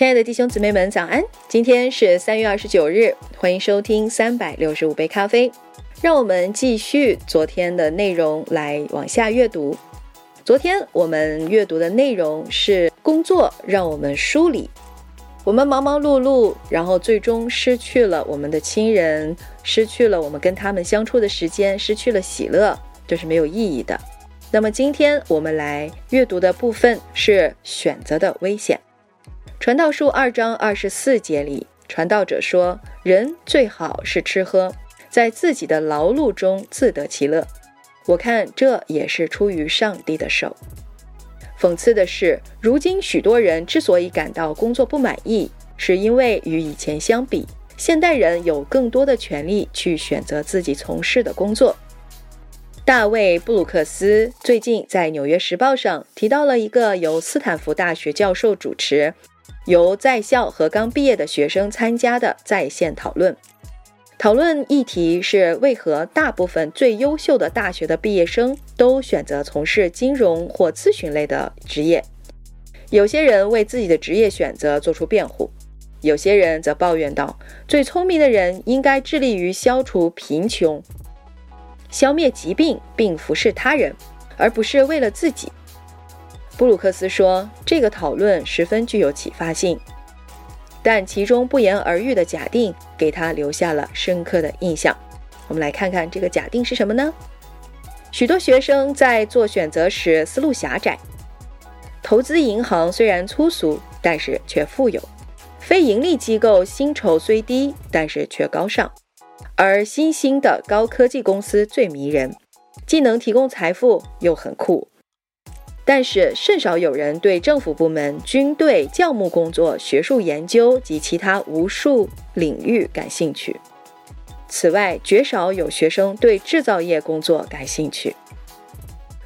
亲爱的弟兄姊妹们，早安！今天是三月二十九日，欢迎收听三百六十五杯咖啡。让我们继续昨天的内容来往下阅读。昨天我们阅读的内容是工作让我们梳理，我们忙忙碌碌，然后最终失去了我们的亲人，失去了我们跟他们相处的时间，失去了喜乐，这是没有意义的。那么今天我们来阅读的部分是选择的危险。传道书二章二十四节里，传道者说：“人最好是吃喝，在自己的劳碌中自得其乐。”我看这也是出于上帝的手。讽刺的是，如今许多人之所以感到工作不满意，是因为与以前相比，现代人有更多的权利去选择自己从事的工作。大卫·布鲁克斯最近在《纽约时报》上提到了一个由斯坦福大学教授主持。由在校和刚毕业的学生参加的在线讨论，讨论议题是为何大部分最优秀的大学的毕业生都选择从事金融或咨询类的职业。有些人为自己的职业选择做出辩护，有些人则抱怨道：“最聪明的人应该致力于消除贫穷、消灭疾病并服侍他人，而不是为了自己。”布鲁克斯说：“这个讨论十分具有启发性，但其中不言而喻的假定给他留下了深刻的印象。我们来看看这个假定是什么呢？许多学生在做选择时思路狭窄。投资银行虽然粗俗，但是却富有；非盈利机构薪酬虽低，但是却高尚；而新兴的高科技公司最迷人，既能提供财富，又很酷。”但是甚少有人对政府部门、军队、教牧工作、学术研究及其他无数领域感兴趣。此外，绝少有学生对制造业工作感兴趣。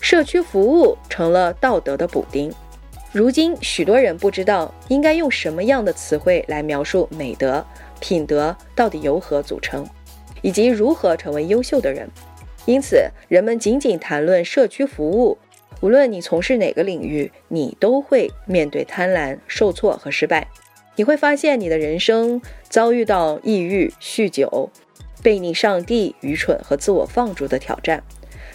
社区服务成了道德的补丁。如今，许多人不知道应该用什么样的词汇来描述美德、品德到底由何组成，以及如何成为优秀的人。因此，人们仅仅谈论社区服务。无论你从事哪个领域，你都会面对贪婪、受挫和失败。你会发现你的人生遭遇到抑郁、酗酒、背逆上帝、愚蠢和自我放逐的挑战。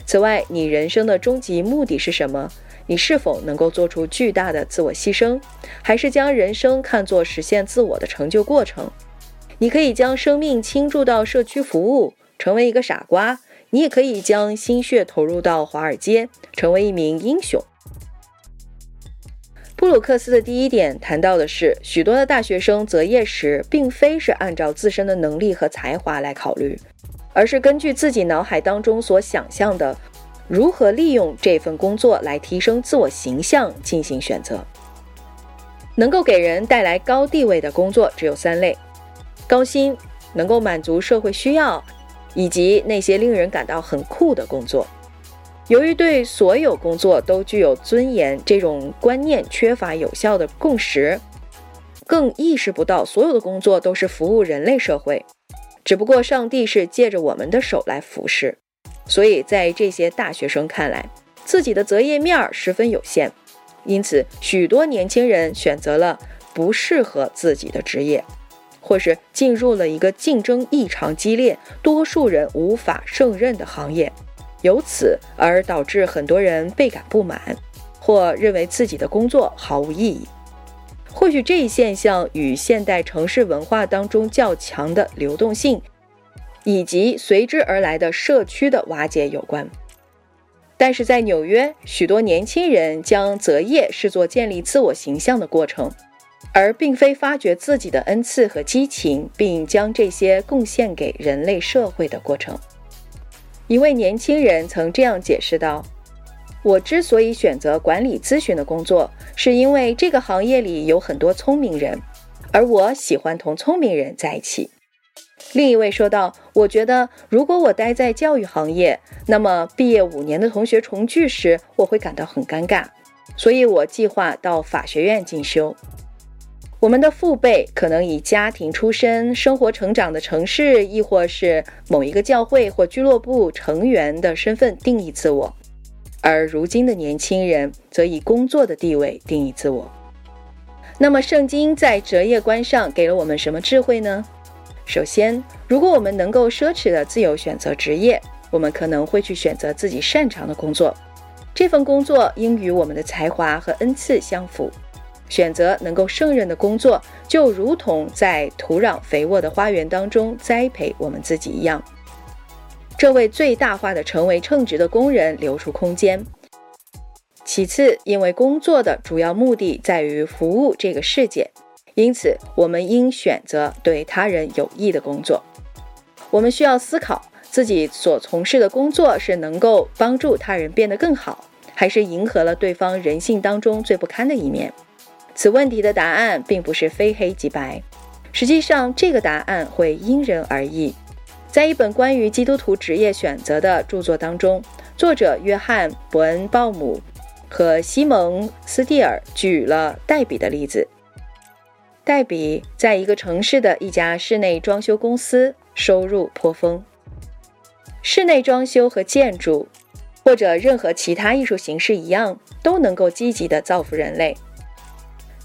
此外，你人生的终极目的是什么？你是否能够做出巨大的自我牺牲，还是将人生看作实现自我的成就过程？你可以将生命倾注到社区服务，成为一个傻瓜。你也可以将心血投入到华尔街，成为一名英雄。布鲁克斯的第一点谈到的是，许多的大学生择业时，并非是按照自身的能力和才华来考虑，而是根据自己脑海当中所想象的如何利用这份工作来提升自我形象进行选择。能够给人带来高地位的工作只有三类：高薪，能够满足社会需要。以及那些令人感到很酷的工作，由于对所有工作都具有尊严这种观念缺乏有效的共识，更意识不到所有的工作都是服务人类社会，只不过上帝是借着我们的手来服侍。所以在这些大学生看来，自己的择业面儿十分有限，因此许多年轻人选择了不适合自己的职业。或是进入了一个竞争异常激烈、多数人无法胜任的行业，由此而导致很多人倍感不满，或认为自己的工作毫无意义。或许这一现象与现代城市文化当中较强的流动性，以及随之而来的社区的瓦解有关。但是在纽约，许多年轻人将择业视作建立自我形象的过程。而并非发掘自己的恩赐和激情，并将这些贡献给人类社会的过程。一位年轻人曾这样解释道：“我之所以选择管理咨询的工作，是因为这个行业里有很多聪明人，而我喜欢同聪明人在一起。”另一位说道：“我觉得如果我待在教育行业，那么毕业五年的同学重聚时，我会感到很尴尬，所以我计划到法学院进修。”我们的父辈可能以家庭出身、生活成长的城市，亦或是某一个教会或俱乐部成员的身份定义自我，而如今的年轻人则以工作的地位定义自我。那么，圣经在择业观上给了我们什么智慧呢？首先，如果我们能够奢侈的自由选择职业，我们可能会去选择自己擅长的工作。这份工作应与我们的才华和恩赐相符。选择能够胜任的工作，就如同在土壤肥沃的花园当中栽培我们自己一样。这为最大化的成为称职的工人留出空间。其次，因为工作的主要目的在于服务这个世界，因此我们应选择对他人有益的工作。我们需要思考自己所从事的工作是能够帮助他人变得更好，还是迎合了对方人性当中最不堪的一面。此问题的答案并不是非黑即白，实际上这个答案会因人而异。在一本关于基督徒职业选择的著作当中，作者约翰·伯恩鲍姆。和西蒙斯蒂尔举了黛比的例子。黛比在一个城市的一家室内装修公司收入颇丰。室内装修和建筑，或者任何其他艺术形式一样，都能够积极的造福人类。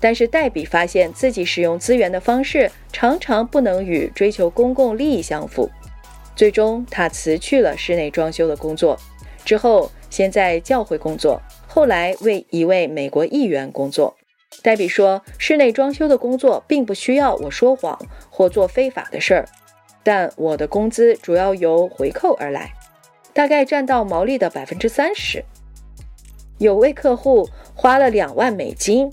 但是黛比发现自己使用资源的方式常常不能与追求公共利益相符，最终他辞去了室内装修的工作，之后先在教会工作。后来为一位美国议员工作，黛比说：“室内装修的工作并不需要我说谎或做非法的事儿，但我的工资主要由回扣而来，大概占到毛利的百分之三十。有位客户花了两万美金，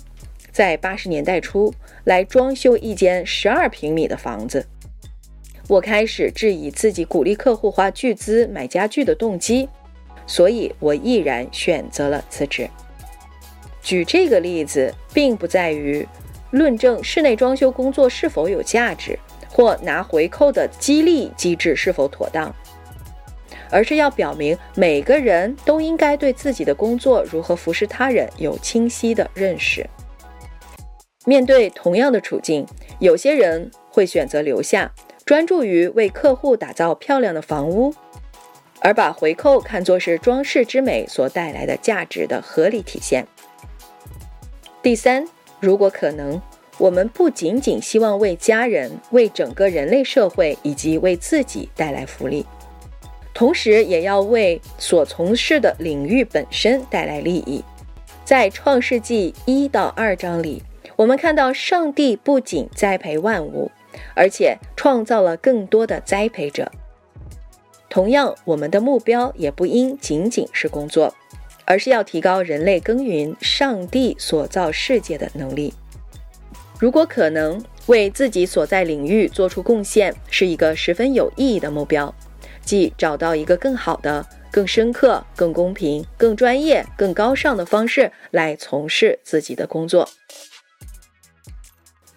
在八十年代初来装修一间十二平米的房子。我开始质疑自己鼓励客户花巨资买家具的动机。”所以我毅然选择了辞职。举这个例子，并不在于论证室内装修工作是否有价值，或拿回扣的激励机制是否妥当，而是要表明每个人都应该对自己的工作如何服侍他人有清晰的认识。面对同样的处境，有些人会选择留下，专注于为客户打造漂亮的房屋。而把回扣看作是装饰之美所带来的价值的合理体现。第三，如果可能，我们不仅仅希望为家人、为整个人类社会以及为自己带来福利，同时也要为所从事的领域本身带来利益。在创世纪一到二章里，我们看到上帝不仅栽培万物，而且创造了更多的栽培者。同样，我们的目标也不应仅仅是工作，而是要提高人类耕耘上帝所造世界的能力。如果可能，为自己所在领域做出贡献，是一个十分有意义的目标，即找到一个更好的、更深刻、更公平、更专业、更高尚的方式来从事自己的工作。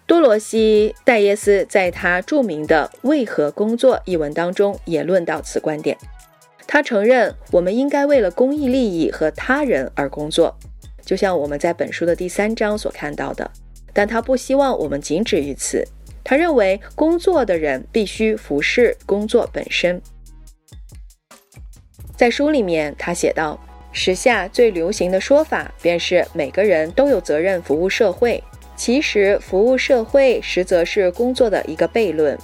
多罗西·戴耶斯在他著名的《为何工作》一文当中也论到此观点。他承认我们应该为了公益利益和他人而工作，就像我们在本书的第三章所看到的。但他不希望我们仅止于此。他认为工作的人必须服侍工作本身。在书里面，他写道：“时下最流行的说法便是每个人都有责任服务社会。”其实，服务社会实则是工作的一个悖论，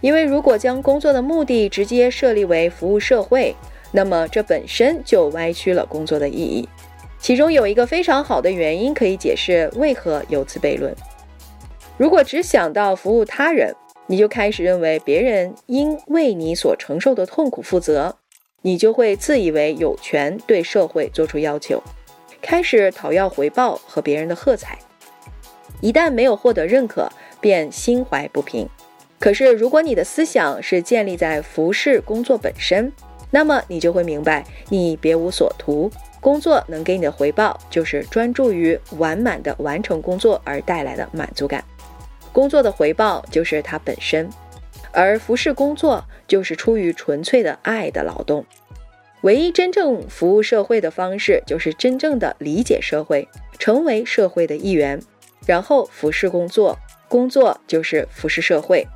因为如果将工作的目的直接设立为服务社会，那么这本身就歪曲了工作的意义。其中有一个非常好的原因可以解释为何有此悖论：如果只想到服务他人，你就开始认为别人应为你所承受的痛苦负责，你就会自以为有权对社会做出要求，开始讨要回报和别人的喝彩。一旦没有获得认可，便心怀不平。可是，如果你的思想是建立在服侍工作本身，那么你就会明白，你别无所图。工作能给你的回报，就是专注于完满的完成工作而带来的满足感。工作的回报就是它本身，而服侍工作就是出于纯粹的爱的劳动。唯一真正服务社会的方式，就是真正的理解社会，成为社会的一员。然后服侍工作，工作就是服侍社会，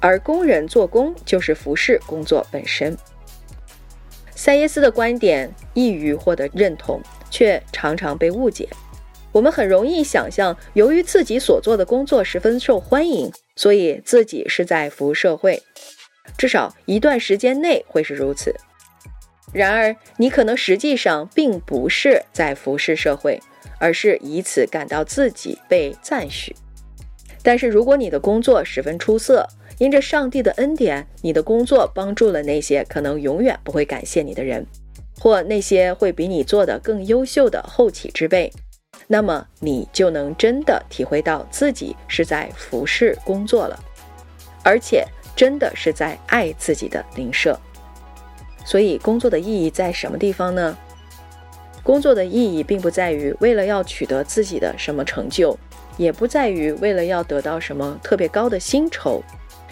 而工人做工就是服侍工作本身。塞耶斯的观点易于获得认同，却常常被误解。我们很容易想象，由于自己所做的工作十分受欢迎，所以自己是在服务社会，至少一段时间内会是如此。然而，你可能实际上并不是在服侍社会，而是以此感到自己被赞许。但是，如果你的工作十分出色，因着上帝的恩典，你的工作帮助了那些可能永远不会感谢你的人，或那些会比你做的更优秀的后起之辈。那么你就能真的体会到自己是在服侍工作了，而且真的是在爱自己的邻舍。所以工作的意义在什么地方呢？工作的意义并不在于为了要取得自己的什么成就，也不在于为了要得到什么特别高的薪酬，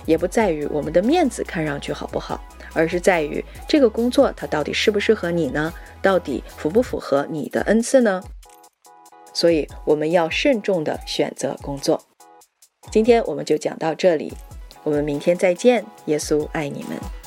也不在于我们的面子看上去好不好，而是在于这个工作它到底适不适合你呢？到底符不符合你的恩赐呢？所以我们要慎重的选择工作。今天我们就讲到这里，我们明天再见。耶稣爱你们。